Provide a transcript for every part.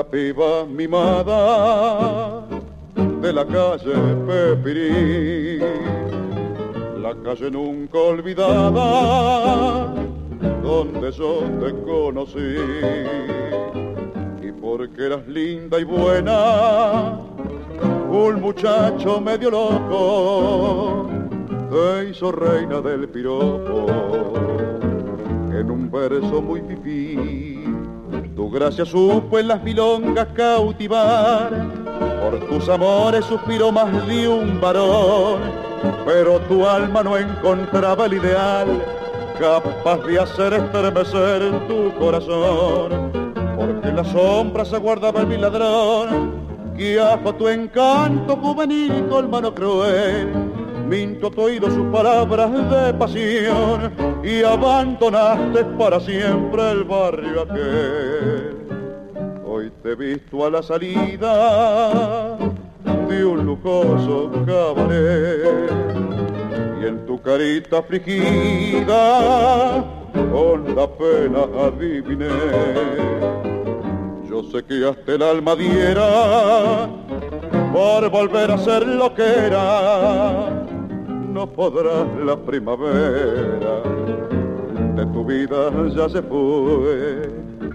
piba mimada de la calle Pepirí, la calle nunca olvidada donde yo te conocí. Y porque eras linda y buena, un muchacho medio loco te hizo reina del piropo en un verso muy pipí gracia supo en las milongas cautivar, por tus amores suspiró más de un varón, pero tu alma no encontraba el ideal capaz de hacer estremecer tu corazón, porque en la sombra se guardaba el ladrón, que tu encanto juvenil con mano cruel minto tu oído sus palabras de pasión y abandonaste para siempre el barrio aquel. Hoy te he visto a la salida de un lujoso cabaret y en tu carita afligida con la pena adiviné. Yo sé que hasta el alma diera por volver a ser lo que era no podrá la primavera. De tu vida ya se fue.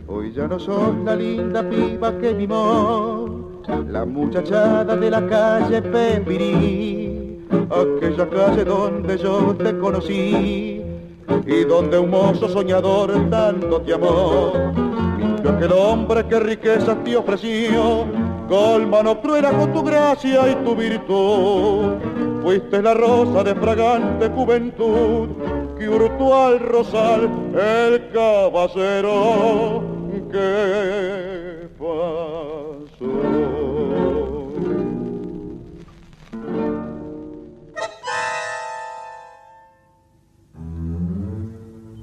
Hoy ya no soy la linda piba que mimó, la muchachada de la calle Pepirí, aquella calle donde yo te conocí. Y donde un mozo soñador tanto te amó. Mintió aquel hombre que riqueza te ofreció, colmano cruela con tu gracia y tu virtud Fuiste la rosa de fragante juventud que hurtó al rosal el caballero que pasó.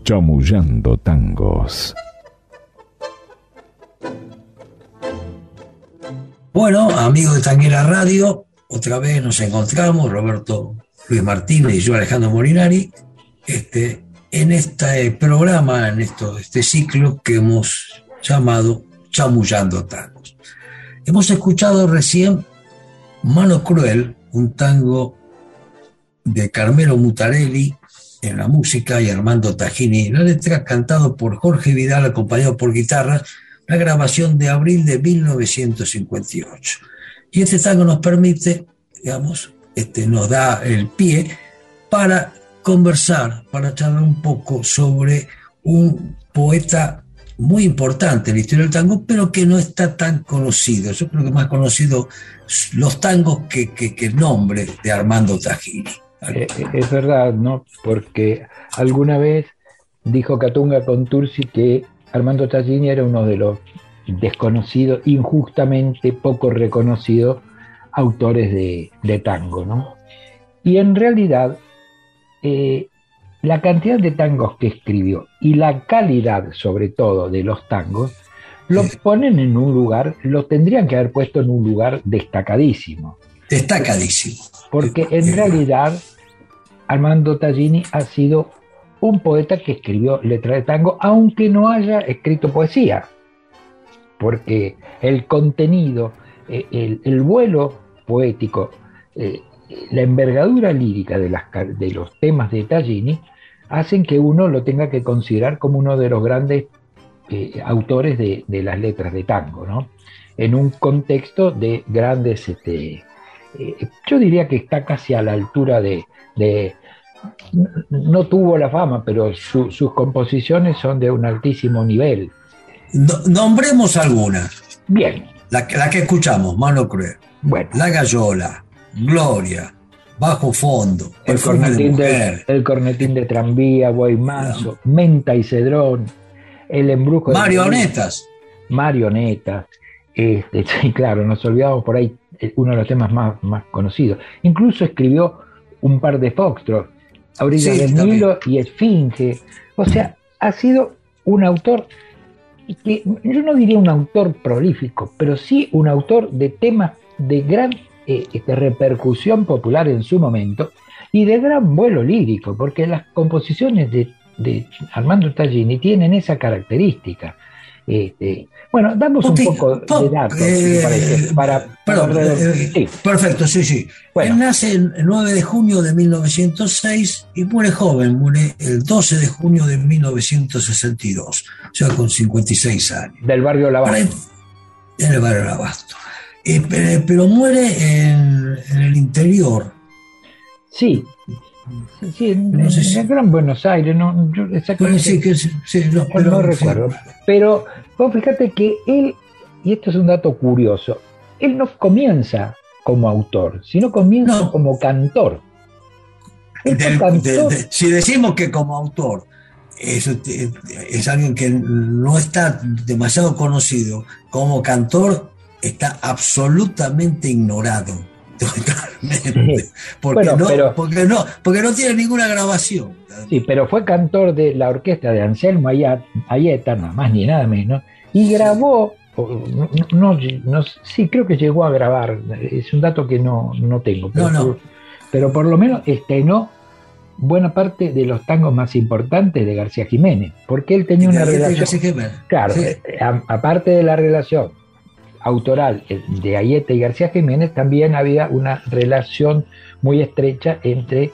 Chamullando tangos. Bueno, amigos de Tanguera Radio, otra vez nos encontramos, Roberto Luis Martínez y yo, Alejandro Molinari, este, en este programa, en esto, este ciclo que hemos llamado Chamullando Tangos. Hemos escuchado recién Mano Cruel, un tango de Carmelo Mutarelli en la música y Armando Tajini en la letra, cantado por Jorge Vidal, acompañado por guitarra, la grabación de abril de 1958. Y este tango nos permite, digamos, este, nos da el pie para conversar, para charlar un poco sobre un poeta muy importante en la historia del tango, pero que no está tan conocido. Yo creo que más conocido los tangos que, el nombre de Armando Tajini. Eh, eh, es verdad, ¿no? Porque alguna vez dijo Catunga Contursi que Armando Tajini era uno de los desconocidos, injustamente poco reconocidos autores de, tango. ¿no? Y en realidad, eh, la cantidad de tangos que escribió y la calidad, sobre todo, de los tangos, lo ponen en un lugar, lo tendrían que haber puesto en un lugar destacadísimo. Destacadísimo. Porque en realidad Armando Tallini ha sido un poeta que escribió letra de tango, aunque no haya escrito poesía porque el contenido, eh, el, vuelo poético, eh, la envergadura lírica de, los temas de Tallini hacen que uno lo tenga que considerar como uno de los grandes eh, autores de, las letras de tango, ¿no? En un contexto de grandes, este, yo diría que está casi a la altura de, no tuvo la fama, pero sus composiciones son de un altísimo nivel nombremos algunas. Bien. La, la que escuchamos, Mano Cruel. Bueno, La Gallola, Gloria, Bajo Fondo, el cornetín, de, Mujer, el cornetín de tranvía, Buey Manso, Menta y Cedrón, el embrujo de Marionetas. marionetas. Este, sí, claro, nos olvidamos por ahí eh, uno de los temas más, más conocidos. Incluso escribió un par de foxtrot, A orilla Sí, del. Nilo y Esfinge. O sea, ha sido un autor yo no diría un autor prolífico, pero sí un autor de temas de gran eh, este, repercusión popular en su momento y de gran vuelo lírico, porque las composiciones de, de Armando Tallini tienen esa característica. Este, bueno, damos un poco po- de datos, eh, parece, para, perdón, para- eh, sí. Perfecto, sí, sí. Bueno. Él nace el 9 de junio de 1906 y muere joven, muere el 12 de junio de 1962, o sea, con 56 años. del barrio Lavalle. en el barrio del Abasto. Eh, pero, pero muere en, en el interior. Sí, sí, en, No sé en si- el Gran Buenos Aires, no, yo exactamente sí, que, sí, no, pero- no recuerdo. Pero vos fíjate que él, y esto es un dato curioso, él no comienza como autor, sino comienza No. como cantor. Él fue Del- cantor, de- de- si decimos que como autor es, es alguien que no está demasiado conocido, como cantor está absolutamente ignorado. Totalmente. Porque, Bueno, no, pero- porque, no, porque no tiene ninguna grabación. sí, pero fue cantor de la orquesta de Anselmo Ayeta, nada más ni nada menos, y grabó, no, no- sí, creo que llegó a grabar, es un dato que no, no tengo, pero, No. Por, pero por lo menos estrenó buena parte de los tangos más importantes de García Jiménez, porque él tenía una relación... Claro, sí. eh, a- aparte de la relación autoral eh, de Ayeta y García Jiménez, también había una relación muy estrecha entre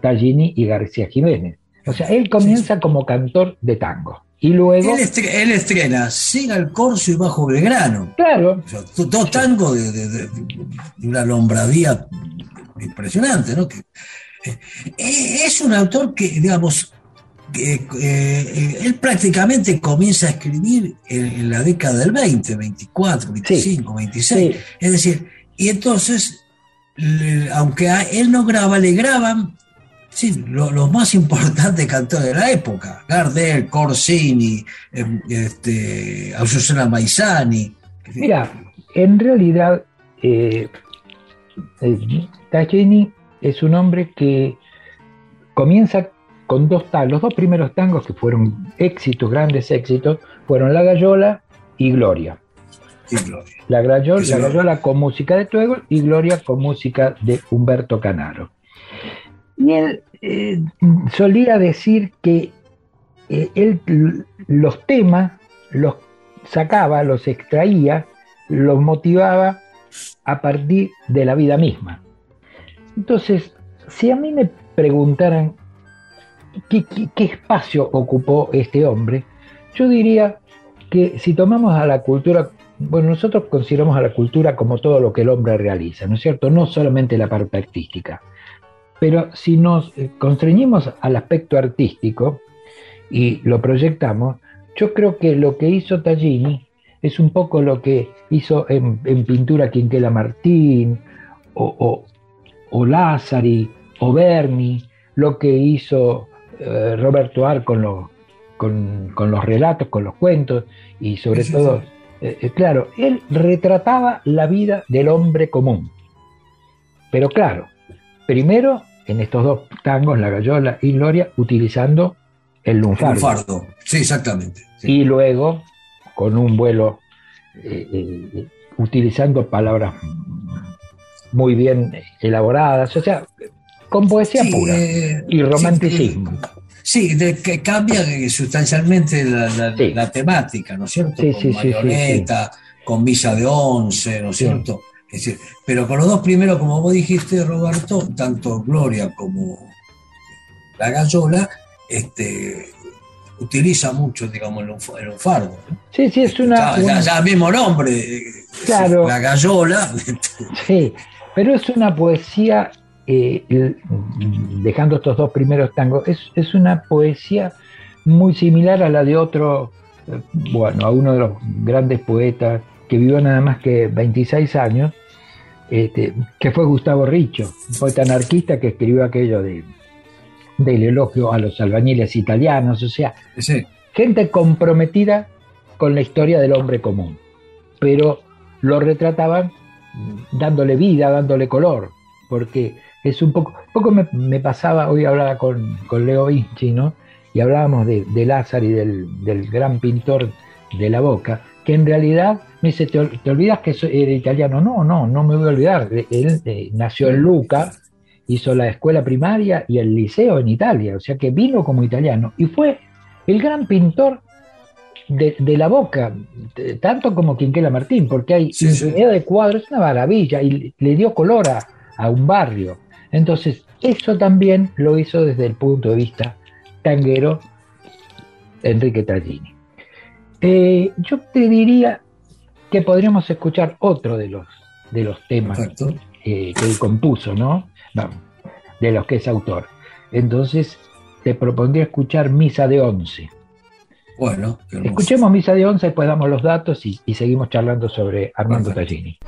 Tallini y García Jiménez. O sea, él comienza como cantor de tango. Y luego, Él, estre- él estrena Siga el Corso y Bajo Belgrano. claro, O sea, do- dos tangos de, de- de- de una lombradía impresionante, ¿no? Que, eh, es un autor que, digamos, eh, eh, él prácticamente comienza a escribir en, en la década del 20, 24, 25, 26. sí, Es decir, y entonces, le- aunque a él no graba, le graban sí, lo- los más importantes cantores de la época: Gardel, Corsini, eh, este, Azucena Maizani. mira, en realidad, eh, Tallini es un hombre que comienza con dos tangos. Los dos primeros tangos que fueron éxitos, grandes éxitos, fueron La Gallola y Gloria. Sí, Gloria. La Gallola, la lo- Gallola con música de Tuego y Gloria con música de Humberto Canaro. Y él eh, solía decir que eh, él los temas los sacaba, los extraía, los motivaba a partir de la vida misma. Entonces, si a mí me preguntaran qué, espacio ocupó este hombre, yo diría que si tomamos a la cultura, bueno, nosotros consideramos a la cultura como todo lo que el hombre realiza, ¿no es cierto? No solamente la parte artística. Pero si nos eh, constreñimos al aspecto artístico y lo proyectamos, yo creo que lo que hizo Tallini es un poco lo que hizo en, en pintura Quinquela Martín o, o, o Lázari o Berni, lo que hizo eh, Roberto Ar con los, con, con los relatos, con los cuentos y sobre Sí, todo, sí. eh, eh, claro, él retrataba la vida del hombre común. Pero claro, primero en estos dos tangos, La Gallola y Gloria, utilizando el lunfardo. Lunfardo. Sí, exactamente. Y luego, con un vuelo, eh, utilizando palabras muy bien elaboradas, o sea, con poesía Sí, pura eh, y romanticismo. Sí, de que cambia eh, sustancialmente la, la- Sí. la temática, ¿no es cierto? Sí, con sí, sí, sí, marioneta, con misa de once, ¿no es Sí. cierto? Es decir, pero con los dos primeros, como vos dijiste, Roberto, tanto Gloria como la Gallola, este, utiliza mucho, digamos, el el lunfardo. ¿no? Sí, sí, es una... ya, ya- una- ya mismo nombre, eh, Claro. la Gallola. Sí, pero es una poesía, eh, dejando estos dos primeros tangos, es, es una poesía muy similar a la de otro, eh, bueno, a uno de los grandes poetas que vivió nada más que 26 años, este, que fue Gustavo Richo, un poeta anarquista que escribió aquello de, del elogio a los albañiles italianos, o sea, gente comprometida con la historia del hombre común, pero lo retrataban dándole vida, dándole color, porque es un poco, poco me, pasaba, hoy hablaba con, Leo Vinci, ¿no? Y hablábamos de, Lázaro y del, gran pintor de la boca, que en realidad me dice, ¿te, olvidas que era italiano? No, no, no me voy a olvidar. Él eh, nació en Luca, hizo la escuela primaria y el liceo en Italia, o sea que vino como italiano y fue el gran pintor de, la boca, tanto como Quinquela Martín, porque hay infinidad de cuadros, es una maravilla, y le dio color a, un barrio. Entonces, eso también lo hizo desde el punto de vista tanguero Enrique Tallini. Eh, yo te diría que podríamos escuchar otro de los, de los temas eh, que él compuso, ¿no? De los que es autor. Entonces, te propondría escuchar Misa de Once. Bueno, escuchemos Misa de Once, después damos los datos y, seguimos charlando sobre Armando Tallini.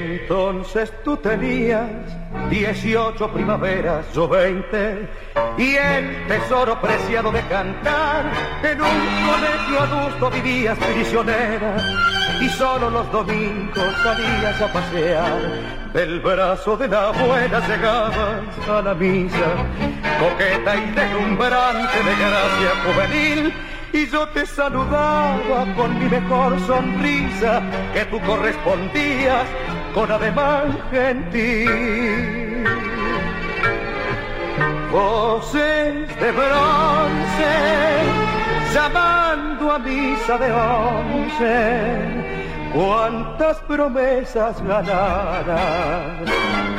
Entonces tú tenías 18 primaveras, yo 20, y el tesoro preciado de cantar, en un colegio adulto vivías prisionera, y solo los domingos salías a pasear, del brazo de la abuela llegabas a la misa, coqueta y deslumbrante de gracia juvenil, y yo te saludaba con mi mejor sonrisa, que tú correspondías con ademán gentil. Voces de bronce, llamando a misa de once, cuántas promesas ganadas,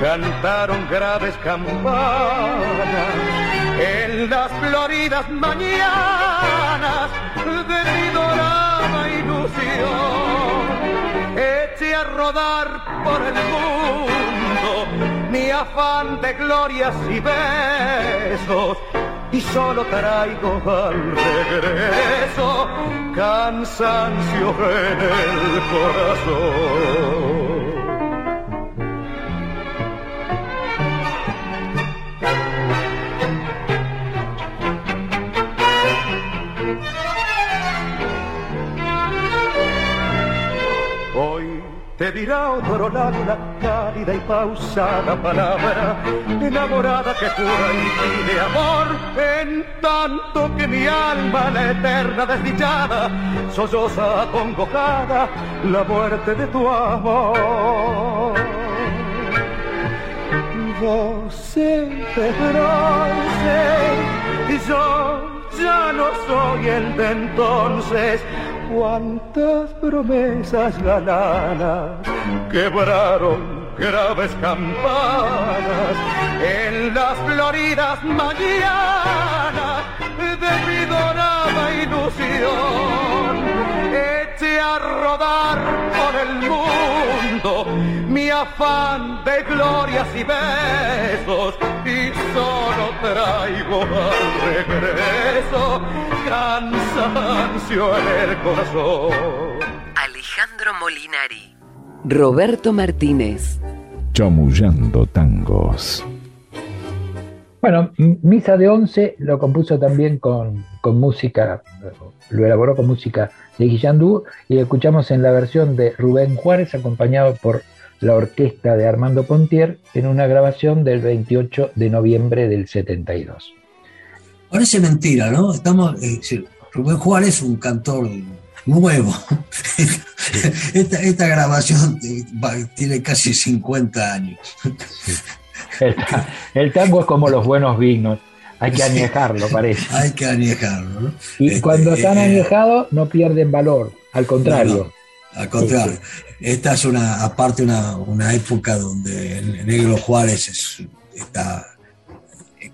cantaron graves campanas en las floridas mañanas de mi dorada ilusión rodar por el mundo mi afán de glorias y besos y solo traigo al regreso cansancio en el corazón. Te dirá otro lado una cálida y pausada palabra, enamorada que jura y pide amor, en tanto que mi alma, la eterna desdichada, solloza acongojada la muerte de tu amor. Vos bronce y yo ya no soy el de entonces, cuántas promesas gananas quebraron graves campanas en las floridas mañanas de mi dorada ilusión. Eche a rodar por el mundo mi afán de glorias y besos y solo traigo al regreso cansancio en el corazón. Alejandro Molinari. Roberto Martínez. Chamullando tangos. Bueno, Misa de Once lo compuso también con, música, lo elaboró con música de Guillandú y escuchamos en la versión de Rubén Juárez acompañado por la orquesta de Armando Pontier en una grabación del 28 de noviembre del 72. Parece mentira, ¿no? Estamos, eh, Rubén Juárez, un cantor nuevo. esta, grabación tiene casi 50 años. El, tango es como los buenos vinos. Hay que añejarlo, parece. Hay que añejarlo. ¿no? Y este, cuando están eh, añejados no pierden valor, al contrario. al contrario. Esta es una, aparte una, época donde el negro Juárez está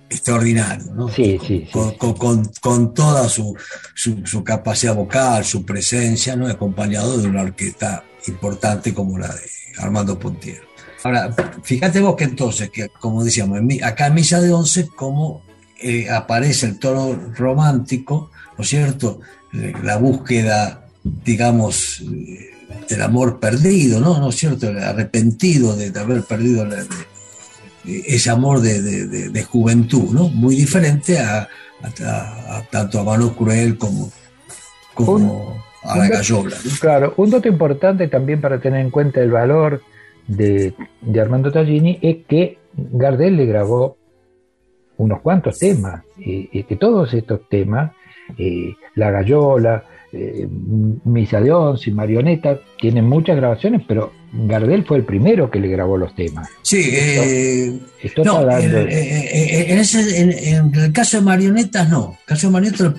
extraordinario, ¿no? Sí, sí, con, con, con, toda su, su, capacidad vocal, su presencia, ¿no? acompañado de una orquesta importante como la de Armando Pontiero. Ahora, fíjate vos que entonces, que como decíamos, acá en Misa de Once, como eh, aparece el tono romántico, ¿no es cierto? La búsqueda, digamos, del amor perdido, ¿no? ¿No es cierto? El arrepentido de, haber perdido ese amor de, juventud, ¿no? Muy diferente a, tanto a Mano Cruel como, como a la Gallola. Claro, un dato importante también para tener en cuenta el valor de, Armando Tallini es que Gardel le grabó unos cuantos temas, y, que todos estos temas, eh, La Gallola, eh, Misa de Once, Marioneta, tienen muchas grabaciones, pero Gardel fue el primero que le grabó los temas. Sí, eh, en, el caso de Marionetas no. En el caso de Marionetas,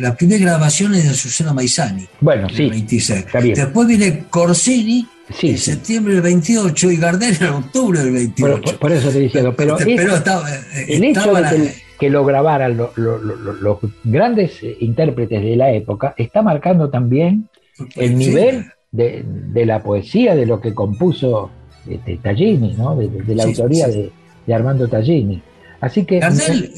la, primera grabación es de Susana Maizani. Bueno, sí. 26. Después viene Corsini. en septiembre del 28 y Gardel en octubre del 28. Por, eso te decía, pero, pero estaba, el hecho de que lo grabaran los grandes intérpretes de la época, está marcando también el nivel de, la poesía, de lo que compuso este, Tallini, ¿no? de, la autoría De, Armando Tallini. Así que. Gardel,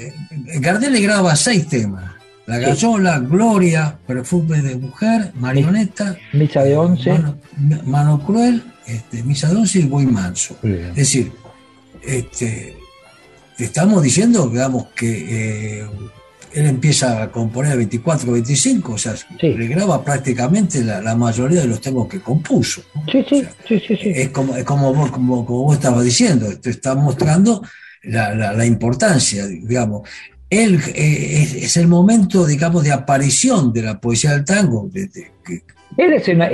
eh, le graba seis temas. La Gallola, Gloria, Perfume de Mujer, Marioneta, Misa de Once, Mano, Cruel, este, Misa de Once y Voy Manso. Es decir, este, estamos diciendo, digamos, que eh, él empieza a componer a 24, 25, o sea, le graba prácticamente la, mayoría de los temas que compuso. Sí, sí, sí, sí, Es como, es como, vos, como, vos estabas diciendo, te está mostrando la, importancia, digamos. Él eh, es, el momento, digamos, de aparición de la poesía del tango, de, él es una,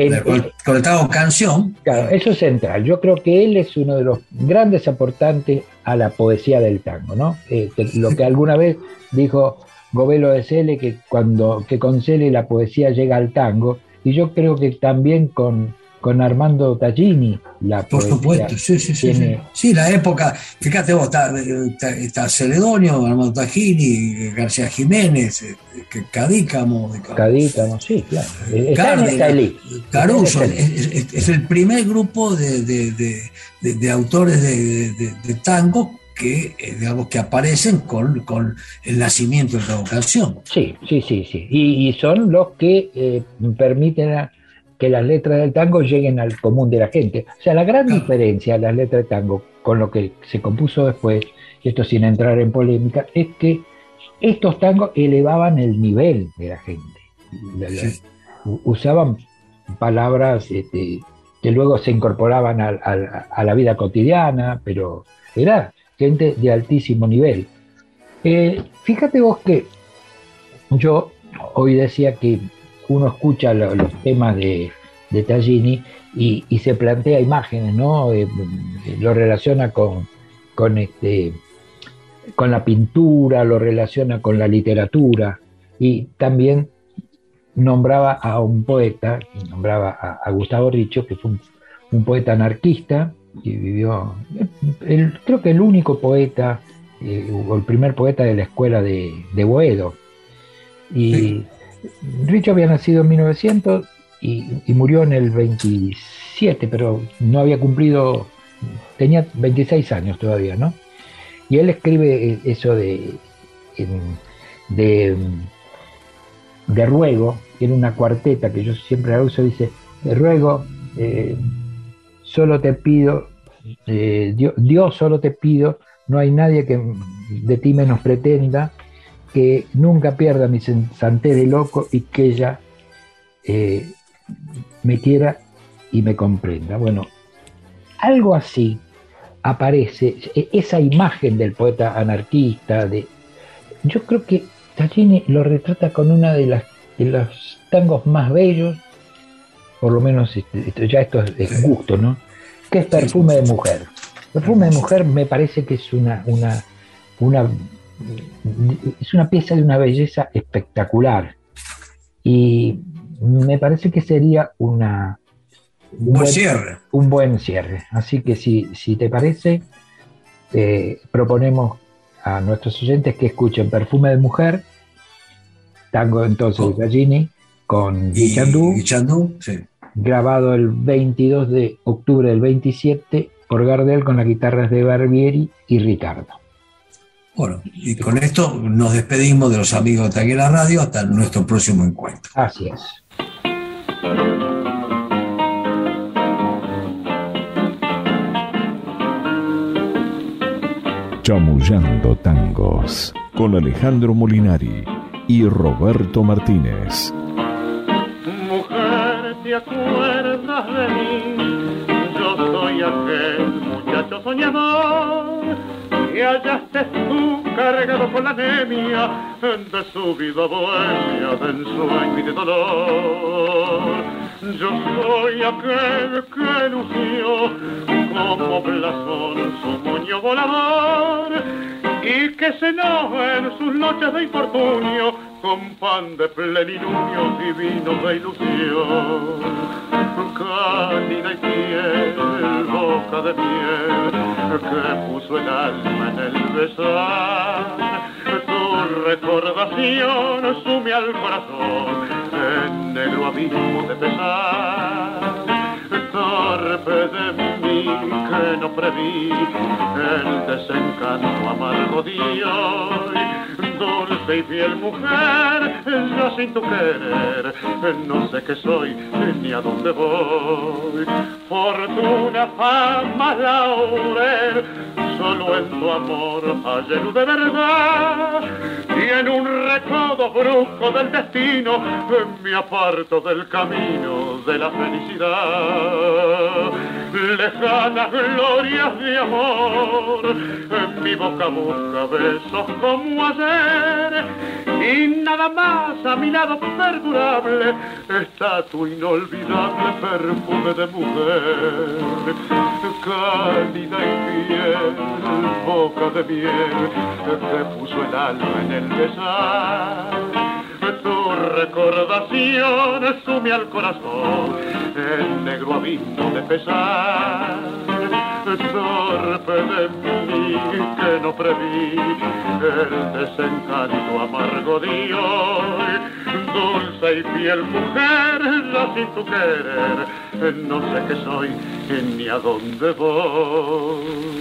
canción. Claro, eso es central. Yo creo que él es uno de los grandes aportantes a la poesía del tango, ¿no? Eh, lo que alguna vez dijo Govelo de Cele, que cuando que con Cele la poesía llega al tango, y yo creo que también con, con Armando Tallini. La Por supuesto, sí, sí, sí, sí. la época, fíjate vos, está, Celedonio, Armando Tallini, García Jiménez, eh, Cadícamo. Cadícamo, sí, claro. Caruso, es, el primer grupo de, de, autores de, tango que, eh, digamos, que aparecen con, con, el nacimiento de la vocación. Sí, sí, sí, sí. Y, son los que eh, permiten a, que las letras del tango lleguen al común de la gente. O sea, la gran diferencia de las letras del tango con lo que se compuso después, y esto sin entrar en polémica, es que estos tangos elevaban el nivel de la gente. Usaban palabras este, que luego se incorporaban a, la vida cotidiana, pero era gente de altísimo nivel. Eh, fíjate vos que yo hoy decía que uno escucha los temas de, de Tallini y, se plantea imágenes, ¿no? Eh, lo relaciona con, con, este, con la pintura, lo relaciona con la literatura y también nombraba a un poeta, nombraba a, Gustavo Richo, que fue un, poeta anarquista y vivió, creo que el único poeta eh, o el primer poeta de la escuela de, de Boedo. Y, Richo había nacido en 1900 y, murió en el 27, pero no había cumplido, tenía 26 años todavía, ¿no? Y él escribe eso de, de, de ruego, en una cuarteta que yo siempre la uso, dice, de ruego, eh, solo te pido, eh, Dios, Dios, solo te pido, no hay nadie que de ti menos pretenda, que nunca pierda mi santidad de loco y que ella eh, me quiera y me comprenda. Bueno, algo así aparece, e-, esa imagen del poeta anarquista, de, yo creo que Tallini lo retrata con una de las de los tangos más bellos, por lo menos este, ya esto es gusto, ¿no? Que es Perfume de Mujer. Perfume de Mujer me parece que es una, una, una es una pieza de una belleza espectacular. Y me parece que sería una, un, buen, cierre. Un buen cierre. Así que si, si te parece, eh, proponemos a nuestros oyentes que escuchen Perfume de Mujer, tango entonces de Gallini, con Guichandú, grabado el 22 de octubre del 27 por Gardel con las guitarras de Barbieri y Ricardo. Bueno, y con esto nos despedimos de los amigos de Taguera Radio hasta nuestro próximo encuentro. Así es. Chamullando Tangos con Alejandro Molinari y Roberto Martínez. ¿Te acuerdas de mí? Yo soy aquel muchacho soñador que hallaste tú cargado con la anemia de su vida bohemia, de ensueño y de dolor. Yo soy aquel que lució como blasón su moño volador y que cenó en sus noches de infortunio con pan de plenilunio y vino de ilusión. Cálida y fiel, boca de miel, que puso el alma en el besar. Tu recordación sume al corazón en negro abismo de pesar torpe de mí que no preví el desencanto amargo de hoy. Dulce y fiel mujer, yo sin tu querer, no sé qué soy ni a dónde voy. Fortuna, fama, laurel, solo en tu amor hay luz de verdad. Y en un recodo brusco del destino me aparto del camino de la felicidad. Lejanas glorias de amor, mi boca busca besos como ayer. Y nada más a mi lado perdurable está tu inolvidable perfume de mujer. Cálida y fiel, boca de miel, que puso el alma en el besar recordación sume al corazón el negro abismo de pesar. Torpe de mí que no preví el desencanto amargo de hoy. Dulce y fiel mujer, ya sin tu querer, no sé qué soy ni a dónde voy.